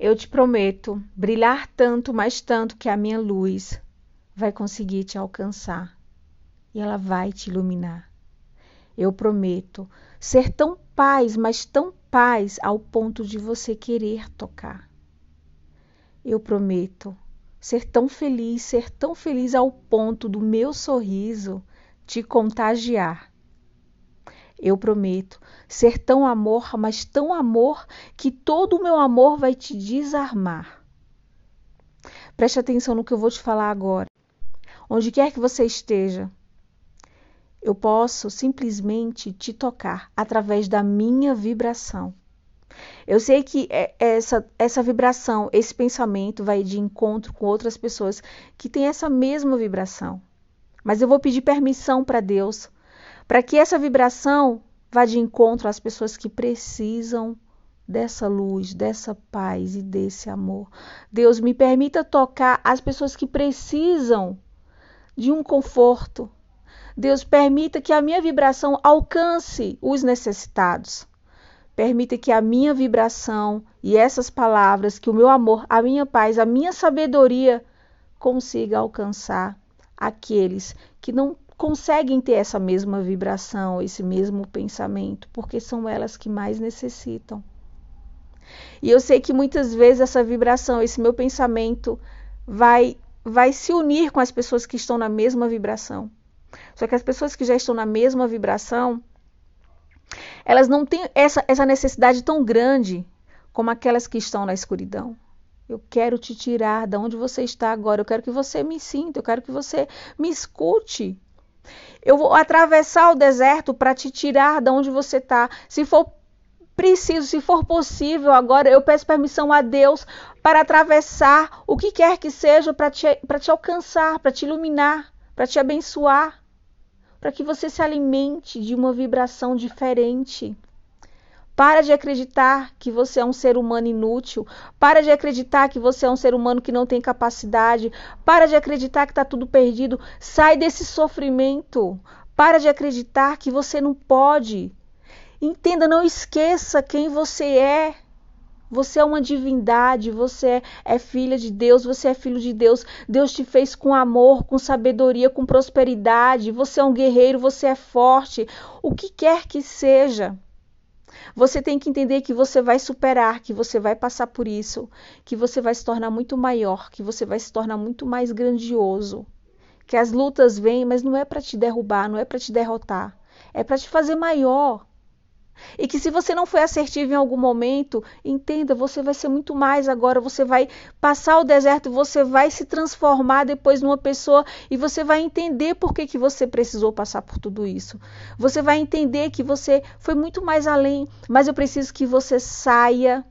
Eu te prometo brilhar tanto, mais tanto que a minha luz vai conseguir te alcançar e ela vai te iluminar. Eu prometo ser tão paz, mas tão paz ao ponto de você querer tocar. Eu prometo ser tão feliz, ser tão feliz ao ponto do meu sorriso te contagiar. Eu prometo ser tão amor, mas tão amor que todo o meu amor vai te desarmar. Preste atenção no que eu vou te falar agora. Onde quer que você esteja, eu posso simplesmente te tocar através da minha vibração. Eu sei que é, essa, essa vibração, esse pensamento vai de encontro com outras pessoas que têm essa mesma vibração. Mas eu vou pedir permissão para Deus, para que essa vibração vá de encontro às pessoas que precisam dessa luz, dessa paz e desse amor. Deus me permita tocar as pessoas que precisam de um conforto, Deus permita que a minha vibração alcance os necessitados. Permita que a minha vibração e essas palavras, que o meu amor, a minha paz, a minha sabedoria consiga alcançar aqueles que não conseguem ter essa mesma vibração, esse mesmo pensamento, porque são elas que mais necessitam. E eu sei que muitas vezes essa vibração, esse meu pensamento vai vai se unir com as pessoas que estão na mesma vibração. Só que as pessoas que já estão na mesma vibração, elas não têm essa, essa necessidade tão grande como aquelas que estão na escuridão. Eu quero te tirar de onde você está agora. Eu quero que você me sinta. Eu quero que você me escute. Eu vou atravessar o deserto para te tirar de onde você está. Se for preciso, se for possível, agora eu peço permissão a Deus para atravessar o que quer que seja para te, te alcançar, para te iluminar para te abençoar, para que você se alimente de uma vibração diferente. Para de acreditar que você é um ser humano inútil. Para de acreditar que você é um ser humano que não tem capacidade. Para de acreditar que está tudo perdido. Sai desse sofrimento. Para de acreditar que você não pode. Entenda, não esqueça quem você é. Você é uma divindade, você é filha de Deus, você é filho de Deus. Deus te fez com amor, com sabedoria, com prosperidade. Você é um guerreiro, você é forte. O que quer que seja. Você tem que entender que você vai superar, que você vai passar por isso, que você vai se tornar muito maior, que você vai se tornar muito mais grandioso. Que as lutas vêm, mas não é para te derrubar, não é para te derrotar, é para te fazer maior. E que se você não foi assertivo em algum momento, entenda, você vai ser muito mais agora. Você vai passar o deserto, você vai se transformar depois numa pessoa e você vai entender por que, que você precisou passar por tudo isso. Você vai entender que você foi muito mais além, mas eu preciso que você saia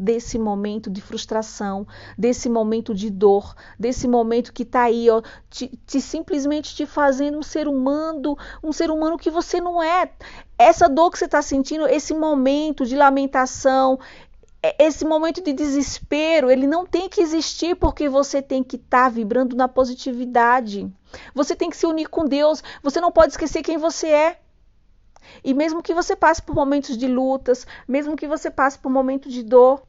desse momento de frustração, desse momento de dor, desse momento que está aí, ó, te, te, simplesmente te fazendo um ser humano, um ser humano que você não é. Essa dor que você está sentindo, esse momento de lamentação, esse momento de desespero, ele não tem que existir porque você tem que estar tá vibrando na positividade. Você tem que se unir com Deus. Você não pode esquecer quem você é. E mesmo que você passe por momentos de lutas, mesmo que você passe por momentos de dor,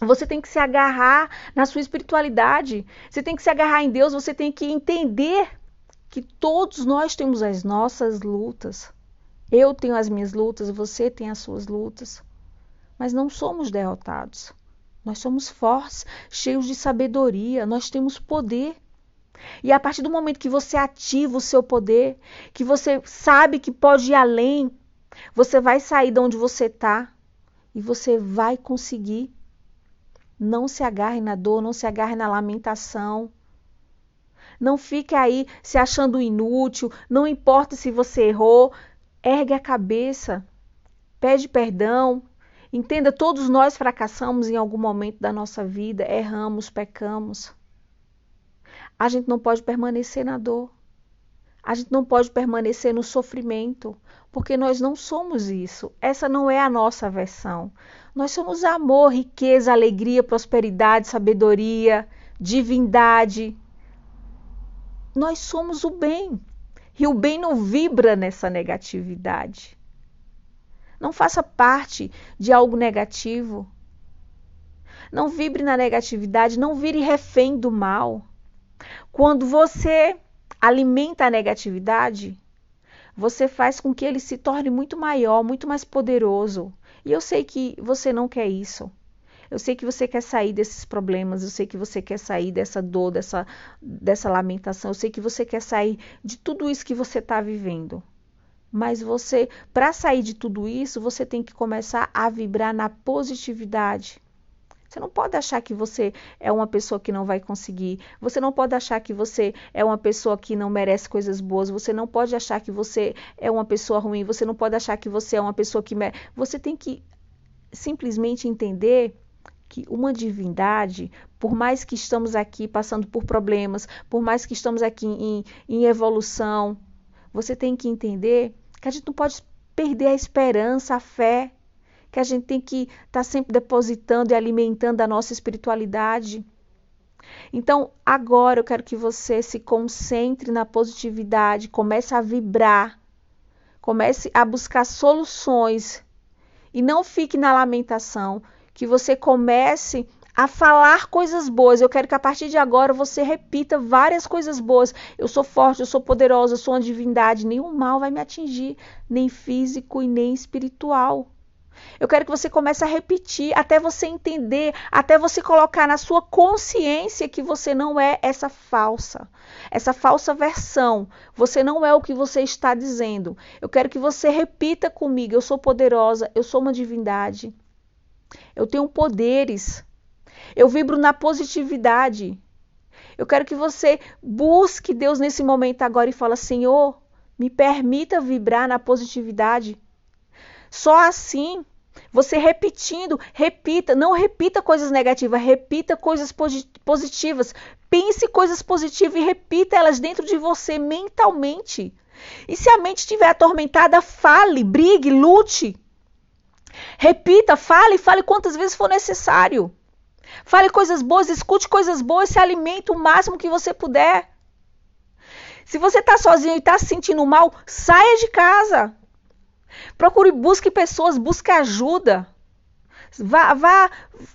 você tem que se agarrar na sua espiritualidade. Você tem que se agarrar em Deus. Você tem que entender que todos nós temos as nossas lutas. Eu tenho as minhas lutas, você tem as suas lutas. Mas não somos derrotados. Nós somos fortes, cheios de sabedoria, nós temos poder. E a partir do momento que você ativa o seu poder, que você sabe que pode ir além, você vai sair de onde você está e você vai conseguir não se agarre na dor, não se agarre na lamentação. Não fique aí se achando inútil, não importa se você errou, ergue a cabeça, pede perdão. Entenda, todos nós fracassamos em algum momento da nossa vida, erramos, pecamos. A gente não pode permanecer na dor. A gente não pode permanecer no sofrimento, porque nós não somos isso. Essa não é a nossa versão. Nós somos amor, riqueza, alegria, prosperidade, sabedoria, divindade. Nós somos o bem. E o bem não vibra nessa negatividade. Não faça parte de algo negativo. Não vibre na negatividade, não vire refém do mal. Quando você alimenta a negatividade, você faz com que ele se torne muito maior, muito mais poderoso. E eu sei que você não quer isso. Eu sei que você quer sair desses problemas, eu sei que você quer sair dessa dor, dessa, dessa lamentação, eu sei que você quer sair de tudo isso que você está vivendo. Mas você, para sair de tudo isso, você tem que começar a vibrar na positividade. Você não pode achar que você é uma pessoa que não vai conseguir. Você não pode achar que você é uma pessoa que não merece coisas boas. Você não pode achar que você é uma pessoa ruim. Você não pode achar que você é uma pessoa que. Você tem que simplesmente entender que uma divindade, por mais que estamos aqui passando por problemas, por mais que estamos aqui em, em evolução, você tem que entender que a gente não pode perder a esperança, a fé, que a gente tem que estar tá sempre depositando e alimentando a nossa espiritualidade. Então, agora eu quero que você se concentre na positividade, comece a vibrar, comece a buscar soluções e não fique na lamentação, que você comece a falar coisas boas. Eu quero que a partir de agora você repita várias coisas boas. Eu sou forte, eu sou poderosa, eu sou uma divindade. Nenhum mal vai me atingir, nem físico e nem espiritual. Eu quero que você comece a repetir até você entender, até você colocar na sua consciência que você não é essa falsa, essa falsa versão. Você não é o que você está dizendo. Eu quero que você repita comigo: eu sou poderosa, eu sou uma divindade. Eu tenho poderes. Eu vibro na positividade. Eu quero que você busque Deus nesse momento agora e fala: Senhor, me permita vibrar na positividade. Só assim, você repetindo, repita, não repita coisas negativas, repita coisas positivas. Pense coisas positivas e repita elas dentro de você mentalmente. E se a mente estiver atormentada, fale, brigue, lute. Repita, fale, fale quantas vezes for necessário. Fale coisas boas, escute coisas boas, se alimente o máximo que você puder. Se você está sozinho e está se sentindo mal, saia de casa. Procure, busque pessoas, busque ajuda. Vá, vá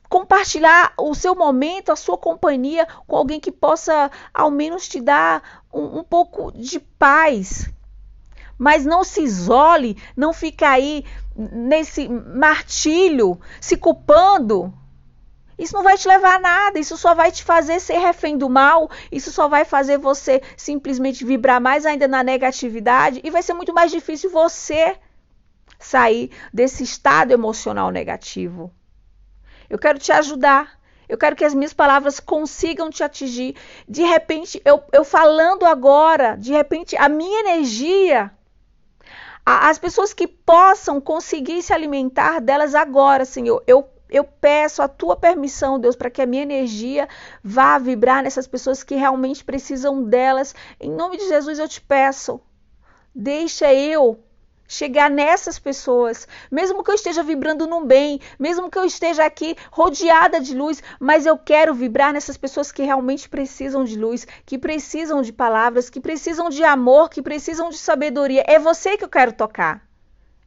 compartilhar o seu momento, a sua companhia com alguém que possa ao menos te dar um, um pouco de paz. Mas não se isole, não fique aí nesse martírio, se culpando. Isso não vai te levar a nada, isso só vai te fazer ser refém do mal, isso só vai fazer você simplesmente vibrar mais ainda na negatividade e vai ser muito mais difícil você sair desse estado emocional negativo. Eu quero te ajudar. Eu quero que as minhas palavras consigam te atingir. De repente, eu, eu falando agora, de repente, a minha energia as pessoas que possam conseguir se alimentar delas agora, Senhor. Eu, eu peço a tua permissão, Deus, para que a minha energia vá vibrar nessas pessoas que realmente precisam delas. Em nome de Jesus eu te peço. Deixa eu chegar nessas pessoas, mesmo que eu esteja vibrando no bem, mesmo que eu esteja aqui rodeada de luz, mas eu quero vibrar nessas pessoas que realmente precisam de luz, que precisam de palavras, que precisam de amor, que precisam de sabedoria. É você que eu quero tocar.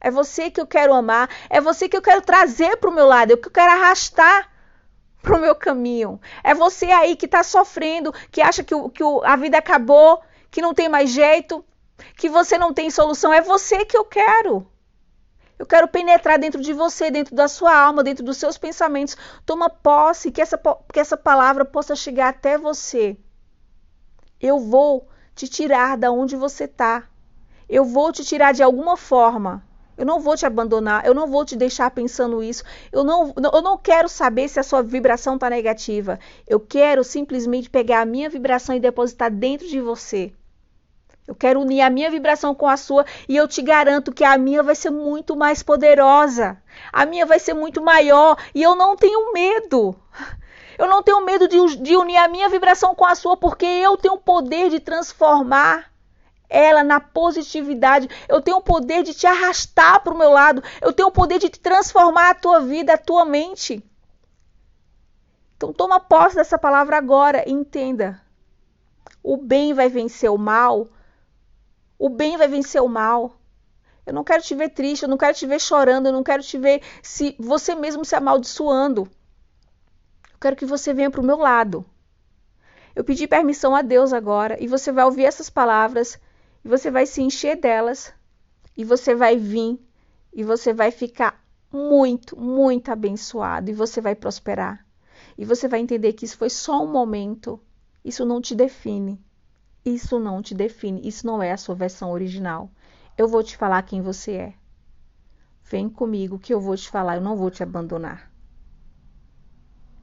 É você que eu quero amar, é você que eu quero trazer para o meu lado, é que eu quero arrastar para o meu caminho. É você aí que está sofrendo, que acha que, o, que o, a vida acabou, que não tem mais jeito, que você não tem solução, é você que eu quero. Eu quero penetrar dentro de você, dentro da sua alma, dentro dos seus pensamentos. Toma posse, que essa, que essa palavra possa chegar até você. Eu vou te tirar da onde você está. Eu vou te tirar de alguma forma. Eu não vou te abandonar, eu não vou te deixar pensando isso. Eu não, eu não quero saber se a sua vibração está negativa. Eu quero simplesmente pegar a minha vibração e depositar dentro de você. Eu quero unir a minha vibração com a sua e eu te garanto que a minha vai ser muito mais poderosa. A minha vai ser muito maior e eu não tenho medo. Eu não tenho medo de, de unir a minha vibração com a sua porque eu tenho o poder de transformar ela na positividade. Eu tenho o poder de te arrastar para o meu lado. Eu tenho o poder de transformar a tua vida, a tua mente. Então toma posse dessa palavra agora e entenda. O bem vai vencer o mal o bem vai vencer o mal. Eu não quero te ver triste, eu não quero te ver chorando, eu não quero te ver se você mesmo se amaldiçoando. Eu quero que você venha para o meu lado. Eu pedi permissão a Deus agora e você vai ouvir essas palavras e você vai se encher delas e você vai vir e você vai ficar muito, muito abençoado e você vai prosperar. E você vai entender que isso foi só um momento. Isso não te define. Isso não te define. Isso não é a sua versão original. Eu vou te falar quem você é. Vem comigo que eu vou te falar, eu não vou te abandonar.